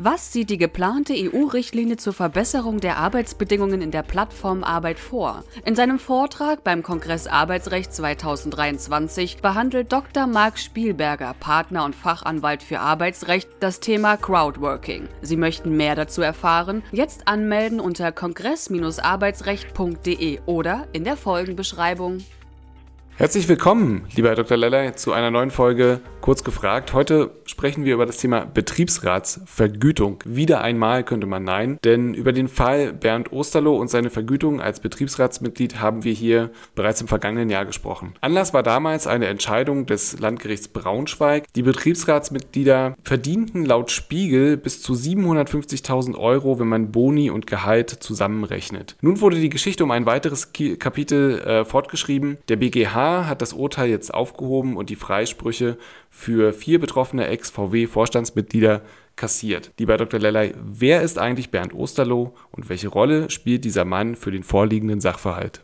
Was sieht die geplante EU-Richtlinie zur Verbesserung der Arbeitsbedingungen in der Plattformarbeit vor? In seinem Vortrag beim Kongress Arbeitsrecht 2023 behandelt Dr. Marc Spielberger, Partner und Fachanwalt für Arbeitsrecht, das Thema Crowdworking. Sie möchten mehr dazu erfahren? Jetzt anmelden unter kongress-arbeitsrecht.de oder in der Folgenbeschreibung. Herzlich willkommen, lieber Herr Dr. Leller, zu einer neuen Folge Kurz gefragt. Heute sprechen wir über das Thema Betriebsratsvergütung. Wieder einmal könnte man nein, denn über den Fall Bernd Osterloh und seine Vergütung als Betriebsratsmitglied haben wir hier bereits im vergangenen Jahr gesprochen. Anlass war damals eine Entscheidung des Landgerichts Braunschweig. Die Betriebsratsmitglieder verdienten laut Spiegel bis zu 750.000 Euro, wenn man Boni und Gehalt zusammenrechnet. Nun wurde die Geschichte um ein weiteres Kapitel äh, fortgeschrieben. Der BGH hat das Urteil jetzt aufgehoben und die Freisprüche für vier betroffene Ex-VW-Vorstandsmitglieder kassiert. Lieber Dr. Lellay, wer ist eigentlich Bernd Osterloh und welche Rolle spielt dieser Mann für den vorliegenden Sachverhalt?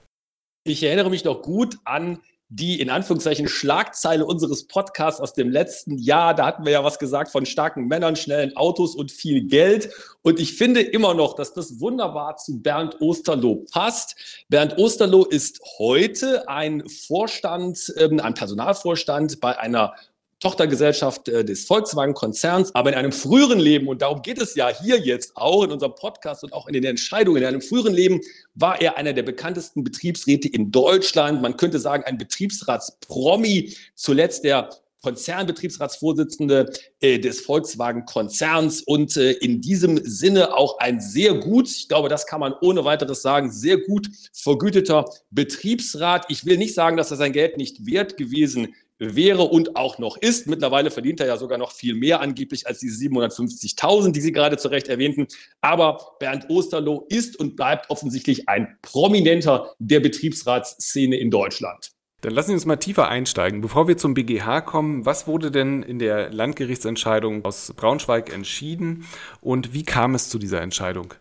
Ich erinnere mich noch gut an die in Anführungszeichen Schlagzeile unseres Podcasts aus dem letzten Jahr. Da hatten wir ja was gesagt von starken Männern, schnellen Autos und viel Geld. Und ich finde immer noch, dass das wunderbar zu Bernd Osterloh passt. Bernd Osterloh ist heute ein Vorstand, ähm, ein Personalvorstand bei einer Tochtergesellschaft äh, des Volkswagen-Konzerns, aber in einem früheren Leben, und darum geht es ja hier jetzt auch in unserem Podcast und auch in den Entscheidungen, in einem früheren Leben war er einer der bekanntesten Betriebsräte in Deutschland. Man könnte sagen, ein Betriebsratspromi, zuletzt der Konzernbetriebsratsvorsitzende äh, des Volkswagen-Konzerns und äh, in diesem Sinne auch ein sehr gut, ich glaube, das kann man ohne weiteres sagen, sehr gut vergüteter Betriebsrat. Ich will nicht sagen, dass er sein Geld nicht wert gewesen ist wäre und auch noch ist. Mittlerweile verdient er ja sogar noch viel mehr angeblich als die 750.000, die Sie gerade zu Recht erwähnten. Aber Bernd Osterloh ist und bleibt offensichtlich ein Prominenter der Betriebsratsszene in Deutschland. Dann lassen Sie uns mal tiefer einsteigen. Bevor wir zum BGH kommen, was wurde denn in der Landgerichtsentscheidung aus Braunschweig entschieden und wie kam es zu dieser Entscheidung?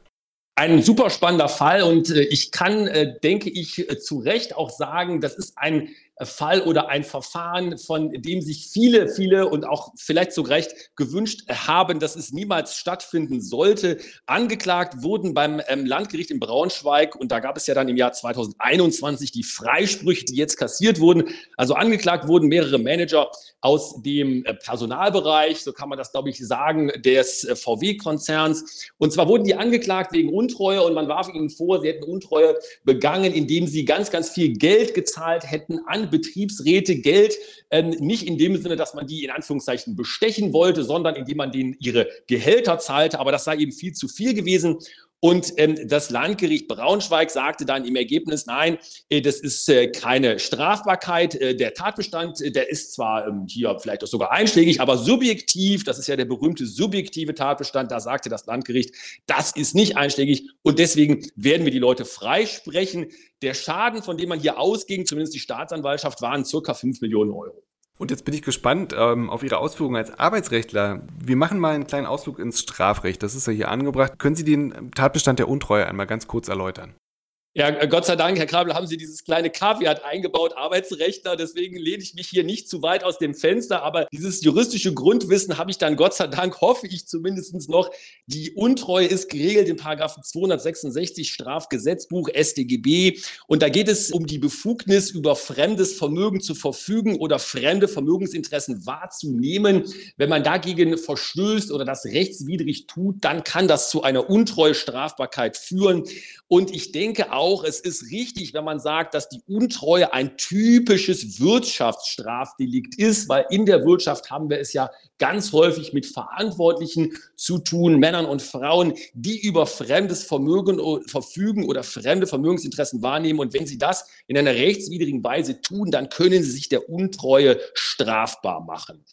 Ein super spannender Fall und äh, ich kann, äh, denke ich, äh, zu Recht auch sagen, das ist ein Fall oder ein Verfahren, von dem sich viele, viele und auch vielleicht zu Recht gewünscht haben, dass es niemals stattfinden sollte. Angeklagt wurden beim ähm, Landgericht in Braunschweig und da gab es ja dann im Jahr 2021 die Freisprüche, die jetzt kassiert wurden. Also angeklagt wurden mehrere Manager aus dem äh, Personalbereich, so kann man das, glaube ich, sagen, des äh, VW-Konzerns. Und zwar wurden die angeklagt wegen Untreue und man warf ihnen vor, sie hätten Untreue begangen, indem sie ganz, ganz viel Geld gezahlt hätten an Betriebsräte Geld, ähm, nicht in dem Sinne, dass man die in Anführungszeichen bestechen wollte, sondern indem man denen ihre Gehälter zahlte. Aber das sei eben viel zu viel gewesen. Und ähm, das Landgericht Braunschweig sagte dann im Ergebnis, nein, äh, das ist äh, keine Strafbarkeit. Äh, der Tatbestand, äh, der ist zwar ähm, hier vielleicht auch sogar einschlägig, aber subjektiv, das ist ja der berühmte subjektive Tatbestand, da sagte das Landgericht, das ist nicht einschlägig und deswegen werden wir die Leute freisprechen. Der Schaden, von dem man hier ausging, zumindest die Staatsanwaltschaft, waren circa 5 Millionen Euro. Und jetzt bin ich gespannt ähm, auf Ihre Ausführungen als Arbeitsrechtler. Wir machen mal einen kleinen Ausflug ins Strafrecht. Das ist ja hier angebracht. Können Sie den Tatbestand der Untreue einmal ganz kurz erläutern? Ja, Gott sei Dank, Herr Krabel, haben Sie dieses kleine Kaviat eingebaut, Arbeitsrechtler. Deswegen lehne ich mich hier nicht zu weit aus dem Fenster. Aber dieses juristische Grundwissen habe ich dann, Gott sei Dank, hoffe ich zumindest noch. Die Untreue ist geregelt in Paragraphen 266 Strafgesetzbuch StGB. Und da geht es um die Befugnis, über fremdes Vermögen zu verfügen oder fremde Vermögensinteressen wahrzunehmen. Wenn man dagegen verstößt oder das rechtswidrig tut, dann kann das zu einer Untreue-Strafbarkeit führen. Und ich denke auch, es ist richtig, wenn man sagt, dass die Untreue ein typisches Wirtschaftsstrafdelikt ist, weil in der Wirtschaft haben wir es ja ganz häufig mit Verantwortlichen zu tun, Männern und Frauen, die über fremdes Vermögen verfügen oder fremde Vermögensinteressen wahrnehmen. Und wenn sie das in einer rechtswidrigen Weise tun, dann können sie sich der Untreue strafbar machen.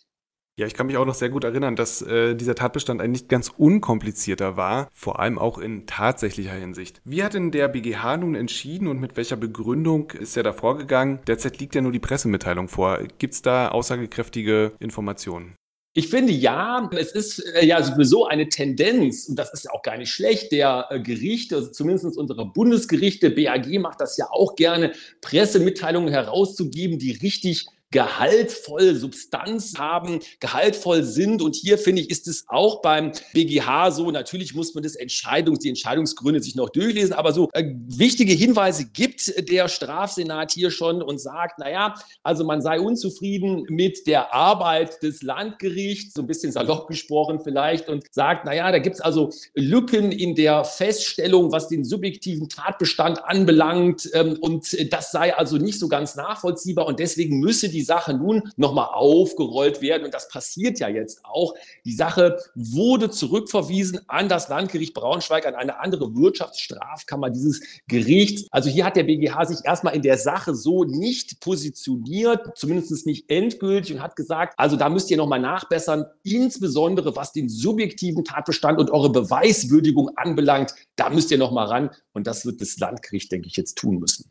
Ja, ich kann mich auch noch sehr gut erinnern, dass äh, dieser Tatbestand ein nicht ganz unkomplizierter war, vor allem auch in tatsächlicher Hinsicht. Wie hat denn der BGH nun entschieden und mit welcher Begründung ist er da vorgegangen? Derzeit liegt ja nur die Pressemitteilung vor. Gibt es da aussagekräftige Informationen? Ich finde ja, es ist äh, ja sowieso eine Tendenz, und das ist ja auch gar nicht schlecht, der äh, Gerichte, also zumindest unserer Bundesgerichte, BAG macht das ja auch gerne, Pressemitteilungen herauszugeben, die richtig gehaltvoll Substanz haben, gehaltvoll sind. Und hier finde ich, ist es auch beim BGH so. Natürlich muss man das Entscheidungs, die Entscheidungsgründe sich noch durchlesen, aber so äh, wichtige Hinweise gibt der Strafsenat hier schon und sagt, naja, also man sei unzufrieden mit der Arbeit des Landgerichts, so ein bisschen salopp gesprochen vielleicht, und sagt, naja, da gibt es also Lücken in der Feststellung, was den subjektiven Tatbestand anbelangt. Ähm, und das sei also nicht so ganz nachvollziehbar und deswegen müsse die die Sache nun nochmal aufgerollt werden. Und das passiert ja jetzt auch. Die Sache wurde zurückverwiesen an das Landgericht Braunschweig, an eine andere Wirtschaftsstrafkammer dieses Gerichts. Also hier hat der BGH sich erstmal in der Sache so nicht positioniert, zumindest nicht endgültig und hat gesagt, also da müsst ihr nochmal nachbessern, insbesondere was den subjektiven Tatbestand und eure Beweiswürdigung anbelangt. Da müsst ihr nochmal ran. Und das wird das Landgericht, denke ich, jetzt tun müssen.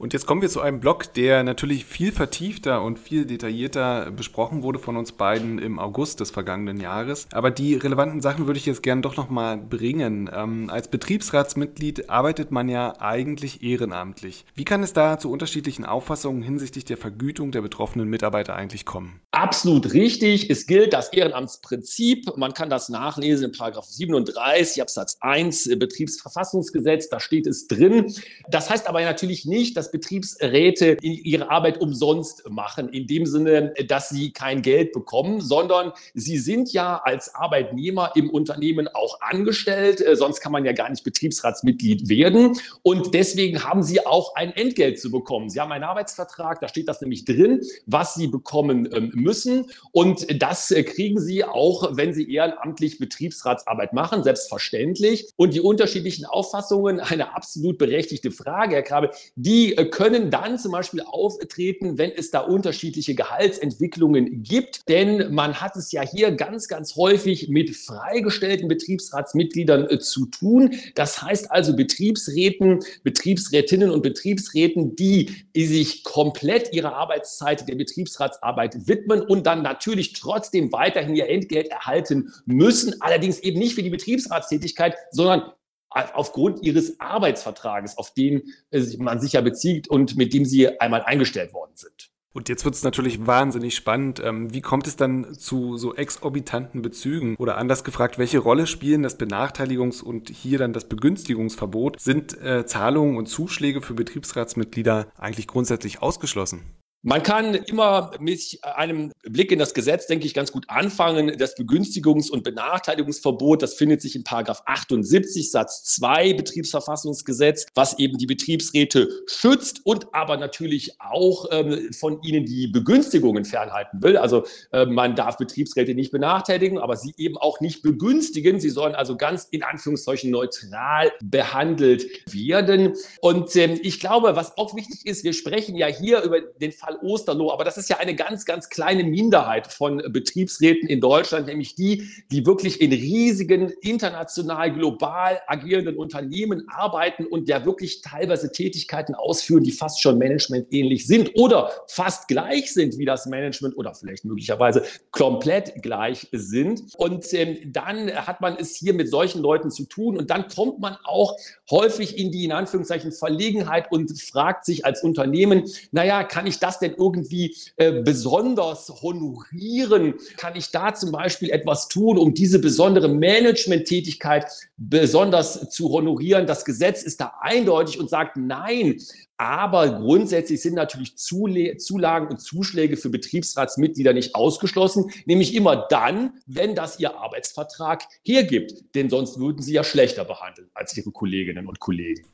Und jetzt kommen wir zu einem Blog, der natürlich viel vertiefter und viel detaillierter besprochen wurde von uns beiden im August des vergangenen Jahres. Aber die relevanten Sachen würde ich jetzt gerne doch nochmal bringen. Ähm, als Betriebsratsmitglied arbeitet man ja eigentlich ehrenamtlich. Wie kann es da zu unterschiedlichen Auffassungen hinsichtlich der Vergütung der betroffenen Mitarbeiter eigentlich kommen? Absolut richtig. Es gilt das Ehrenamtsprinzip. Man kann das nachlesen in Paragraph 37 Absatz 1 Betriebsverfassungsgesetz. Da steht es drin. Das heißt aber natürlich nicht, dass Betriebsräte ihre Arbeit umsonst machen, in dem Sinne, dass sie kein Geld bekommen, sondern sie sind ja als Arbeitnehmer im Unternehmen auch angestellt, äh, sonst kann man ja gar nicht Betriebsratsmitglied werden. Und deswegen haben sie auch ein Entgelt zu bekommen. Sie haben einen Arbeitsvertrag, da steht das nämlich drin, was sie bekommen ähm, müssen. Und das äh, kriegen sie auch, wenn sie ehrenamtlich Betriebsratsarbeit machen, selbstverständlich. Und die unterschiedlichen Auffassungen, eine absolut berechtigte Frage, Herr Krabe, die äh, können dann zum Beispiel auftreten, wenn es da unterschiedliche Gehaltsentwicklungen gibt. Denn man hat es ja hier ganz, ganz häufig mit freigestellten Betriebsratsmitgliedern äh, zu tun. Das heißt also Betriebsräten, Betriebsrätinnen und Betriebsräten, die sich komplett ihrer Arbeitszeit der Betriebsratsarbeit widmen und dann natürlich trotzdem weiterhin ihr Entgelt erhalten müssen. Allerdings eben nicht für die Betriebsratstätigkeit, sondern aufgrund ihres Arbeitsvertrages, auf den äh, man sich ja bezieht und mit dem sie einmal eingestellt worden sind. Und jetzt wird es natürlich wahnsinnig spannend. Ähm, wie kommt es dann zu so exorbitanten Bezügen? Oder anders gefragt, welche Rolle spielen das Benachteiligungs- und hier dann das Begünstigungsverbot? Sind äh, Zahlungen und Zuschläge für Betriebsratsmitglieder eigentlich grundsätzlich ausgeschlossen? Man kann immer mit einem Blick in das Gesetz, denke ich, ganz gut anfangen. Das Begünstigungs- und Benachteiligungsverbot, das findet sich in Paragraph 78 Satz 2 Betriebsverfassungsgesetz, was eben die Betriebsräte schützt und aber natürlich auch ähm, von ihnen die Begünstigungen fernhalten will. Also äh, man darf Betriebsräte nicht benachteiligen, aber sie eben auch nicht begünstigen. Sie sollen also ganz in Anführungszeichen neutral behandelt werden. Und ähm, ich glaube, was auch wichtig ist, wir sprechen ja hier über den Fall Fall Osterloh, aber das ist ja eine ganz, ganz kleine Minderheit von Betriebsräten in Deutschland, nämlich die, die wirklich in riesigen, international, global agierenden Unternehmen arbeiten und ja wirklich teilweise Tätigkeiten ausführen, die fast schon managementähnlich sind oder fast gleich sind wie das Management oder vielleicht möglicherweise komplett gleich sind. Und ähm, dann hat man es hier mit solchen Leuten zu tun und dann kommt man auch häufig in die in Anführungszeichen Verlegenheit und fragt sich als Unternehmen, naja, kann ich das denn irgendwie äh, besonders honorieren? Kann ich da zum Beispiel etwas tun, um diese besondere Management-Tätigkeit besonders zu honorieren? Das Gesetz ist da eindeutig und sagt nein. Aber grundsätzlich sind natürlich Zulagen und Zuschläge für Betriebsratsmitglieder nicht ausgeschlossen, nämlich immer dann, wenn das ihr Arbeitsvertrag hergibt. Denn sonst würden sie ja schlechter behandelt als ihre Kolleginnen und Kollegen.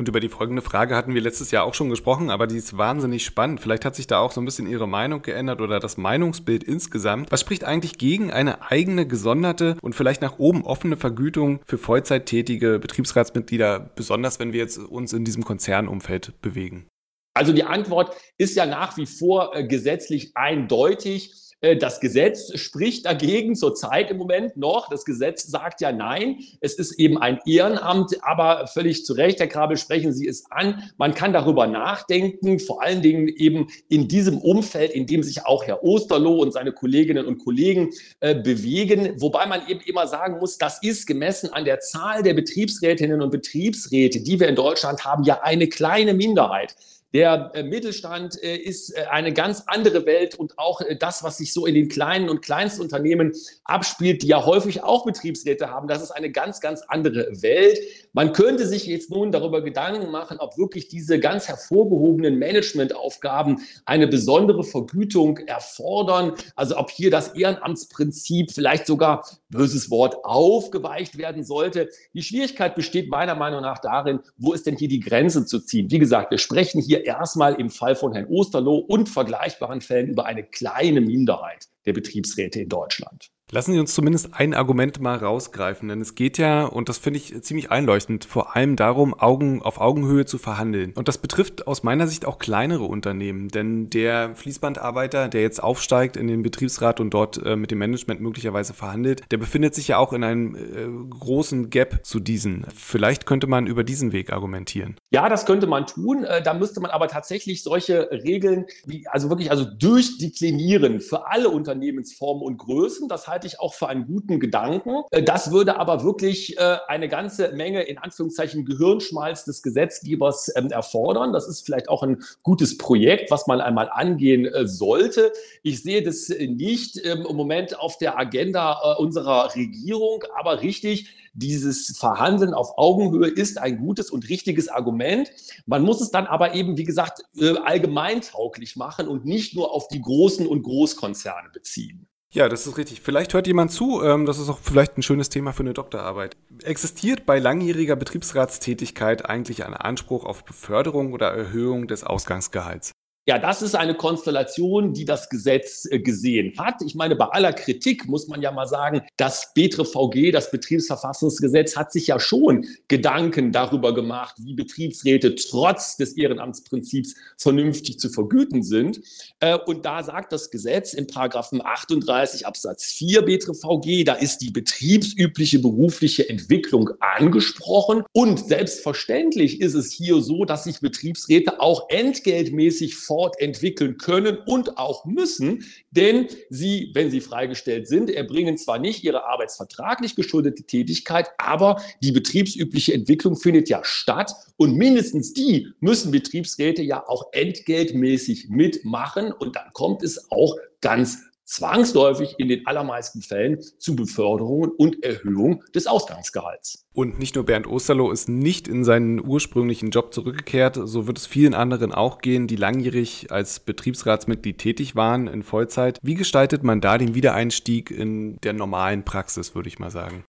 Und über die folgende Frage hatten wir letztes Jahr auch schon gesprochen, aber die ist wahnsinnig spannend. Vielleicht hat sich da auch so ein bisschen Ihre Meinung geändert oder das Meinungsbild insgesamt. Was spricht eigentlich gegen eine eigene, gesonderte und vielleicht nach oben offene Vergütung für vollzeittätige Betriebsratsmitglieder, besonders wenn wir jetzt uns in diesem Konzernumfeld bewegen? Also die Antwort ist ja nach wie vor äh, gesetzlich eindeutig das Gesetz spricht dagegen zurzeit im Moment noch. Das Gesetz sagt ja nein. Es ist eben ein Ehrenamt, aber völlig zu Recht, Herr Krabel, sprechen Sie es an. Man kann darüber nachdenken, vor allen Dingen eben in diesem Umfeld, in dem sich auch Herr Osterloh und seine Kolleginnen und Kollegen äh, bewegen. Wobei man eben immer sagen muss, das ist gemessen an der Zahl der Betriebsrätinnen und Betriebsräte, die wir in Deutschland haben, ja eine kleine Minderheit. Der äh, Mittelstand äh, ist äh, eine ganz andere Welt und auch das, was sich so in den kleinen und Kleinstunternehmen abspielt, die ja häufig auch Betriebsräte haben, das ist eine ganz, ganz andere Welt. Man könnte sich jetzt nun darüber Gedanken machen, ob wirklich diese ganz hervorgehobenen Managementaufgaben eine besondere Vergütung erfordern. Also ob hier das Ehrenamtsprinzip vielleicht sogar, böses Wort, aufgeweicht werden sollte. Die Schwierigkeit besteht meiner Meinung nach darin, wo ist denn hier die Grenze zu ziehen? Wie gesagt, wir sprechen hier erstmal im Fall von Herrn Osterloh und vergleichbaren Fällen über eine kleine Minderheit der Betriebsräte in Deutschland. Lassen Sie uns zumindest ein Argument mal rausgreifen, denn es geht ja, und das finde ich ziemlich einleuchtend, vor allem darum, Augen auf Augenhöhe zu verhandeln. Und das betrifft aus meiner Sicht auch kleinere Unternehmen, denn der Fließbandarbeiter, der jetzt aufsteigt in den Betriebsrat und dort äh, mit dem Management möglicherweise verhandelt, der befindet sich ja auch in einem äh, großen Gap zu diesen. Vielleicht könnte man über diesen Weg argumentieren. Ja, das könnte man tun. Äh, da müsste man aber tatsächlich solche Regeln, wie, also wirklich also durchdeklinieren für alle Unternehmensformen und Größen. Das halte ich auch für einen guten Gedanken. Äh, das würde aber wirklich äh, eine ganze Menge in Anführungszeichen Gehirnschmalz des Gesetzgebers ähm, erfordern. Das ist vielleicht auch ein gutes Projekt, was man einmal angehen sollte. Ich sehe das nicht ähm, im Moment auf der Agenda unserer Regierung, aber richtig, dieses Verhandeln auf Augenhöhe ist ein gutes und richtiges Argument. Man muss es dann aber eben, wie gesagt, äh, allgemeintauglich machen und nicht nur auf die großen und Großkonzerne beziehen. Ja, das ist richtig. Vielleicht hört jemand zu, ähm, das ist auch vielleicht ein schönes Thema für eine Doktorarbeit. Existiert bei langjähriger Betriebsratstätigkeit eigentlich ein Anspruch auf Beförderung oder Erhöhung des Ausgangsgehalts? Ja, das ist eine Konstellation, die das Gesetz äh, gesehen hat. Ich meine, bei aller Kritik muss man ja mal sagen, das BTRVG, das Betriebsverfassungsgesetz, hat sich ja schon Gedanken darüber gemacht, wie Betriebsräte trotz des Ehrenamtsprinzips vernünftig zu vergüten sind. Äh, und da sagt das Gesetz in Paragraphen 38 Absatz 4 BTRVG, da ist die betriebsübliche berufliche Entwicklung angesprochen. Und selbstverständlich ist es hier so, dass sich Betriebsräte auch entgeltmäßig fordern fortentwickeln können und auch müssen, denn sie, wenn sie freigestellt sind, erbringen zwar nicht ihre arbeitsvertraglich geschuldete Tätigkeit, aber die betriebsübliche Entwicklung findet ja statt. Und mindestens die müssen Betriebsräte ja auch entgeltmäßig mitmachen. Und dann kommt es auch ganz zwangsläufig in den allermeisten Fällen zu Beförderungen und Erhöhung des Ausgangsgehalts. Und nicht nur Bernd Osterloh ist nicht in seinen ursprünglichen Job zurückgekehrt, so wird es vielen anderen auch gehen, die langjährig als Betriebsratsmitglied tätig waren in Vollzeit. Wie gestaltet man da den Wiedereinstieg in der normalen Praxis, würde ich mal sagen?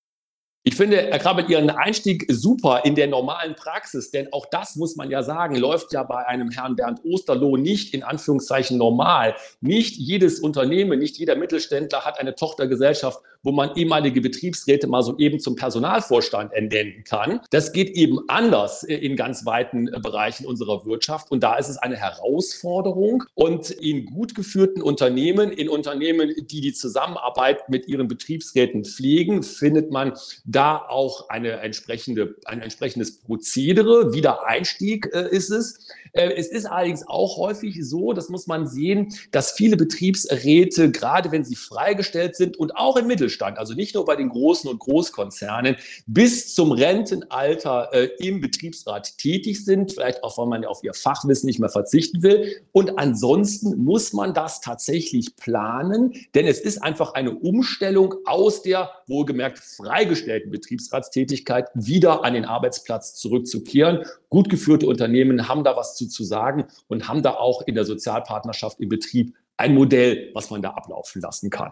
Ich finde, Herr Krabbel, Ihren Einstieg super in der normalen Praxis, denn auch das muss man ja sagen, läuft ja bei einem Herrn Bernd Osterloh nicht in Anführungszeichen normal. Nicht jedes Unternehmen, nicht jeder Mittelständler hat eine Tochtergesellschaft, wo man ehemalige Betriebsräte mal so eben zum Personalvorstand entnennen kann. Das geht eben anders in ganz weiten Bereichen unserer Wirtschaft und da ist es eine Herausforderung und in gut geführten Unternehmen, in Unternehmen, die die Zusammenarbeit mit ihren Betriebsräten pflegen, findet man da auch eine entsprechende, ein entsprechendes Prozedere. Wiedereinstieg äh, ist es. Äh, es ist allerdings auch häufig so, das muss man sehen, dass viele Betriebsräte, gerade wenn sie freigestellt sind und auch im Mittelstand, also nicht nur bei den großen und Großkonzernen, bis zum Rentenalter äh, im Betriebsrat tätig sind, vielleicht auch, weil man ja auf ihr Fachwissen nicht mehr verzichten will. Und ansonsten muss man das tatsächlich planen, denn es ist einfach eine Umstellung aus der wohlgemerkt freigestellten Betriebsratstätigkeit wieder an den Arbeitsplatz zurückzukehren. Gut geführte Unternehmen haben da was zu, zu sagen und haben da auch in der Sozialpartnerschaft im Betrieb ein Modell, was man da ablaufen lassen kann.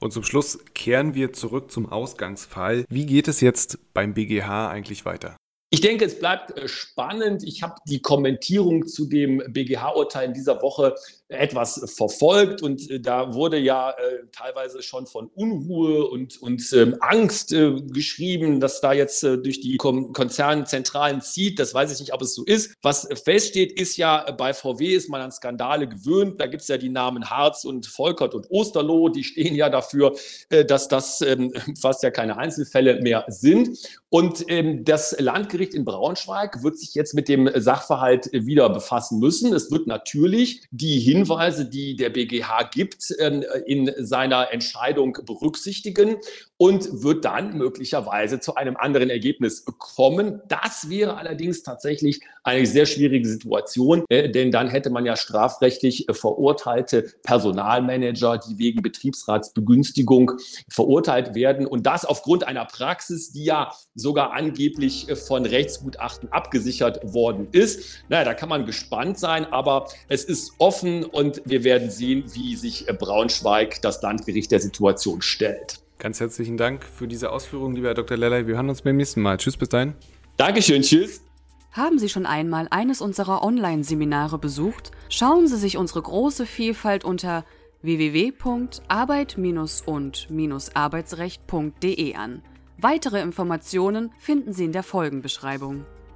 Und zum Schluss kehren wir zurück zum Ausgangsfall. Wie geht es jetzt beim BGH eigentlich weiter? Ich denke, es bleibt äh, spannend. Ich habe die Kommentierung zu dem BGH-Urteil in dieser Woche etwas verfolgt und äh, da wurde ja äh, teilweise schon von Unruhe und, und ähm, Angst äh, geschrieben, dass da jetzt äh, durch die Kom Konzernzentralen zieht. Das weiß ich nicht, ob es so ist. Was feststeht, ist ja, bei VW ist man an Skandale gewöhnt. Da gibt es ja die Namen Harz und Volkert und Osterloh. Die stehen ja dafür, äh, dass das ähm, fast ja keine Einzelfälle mehr sind. Und ähm, das Landgericht in Braunschweig wird sich jetzt mit dem Sachverhalt wieder befassen müssen. Es wird natürlich die Hinweise, die der BGH gibt, ähm, in seiner Entscheidung berücksichtigen und wird dann möglicherweise zu einem anderen Ergebnis kommen. Das wäre allerdings tatsächlich eine sehr schwierige Situation, äh, denn dann hätte man ja strafrechtlich verurteilte Personalmanager, die wegen Betriebsratsbegünstigung verurteilt werden und das aufgrund einer Praxis, die ja sogar angeblich äh, von Rechtsgutachten abgesichert worden ist. Naja, da kann man gespannt sein, aber es ist offen und wir werden sehen, wie sich äh, Braunschweig, das Landgericht der Situation stellt. Ganz herzlichen Dank für diese Ausführungen, lieber Herr Dr. Lellay. Wir hören uns beim nächsten Mal. Tschüss, bis dahin. Dankeschön, tschüss. Haben Sie schon einmal eines unserer Online-Seminare besucht? Schauen Sie sich unsere große Vielfalt unter www.arbeit-und-arbeitsrecht.de an. Weitere Informationen finden Sie in der Folgenbeschreibung.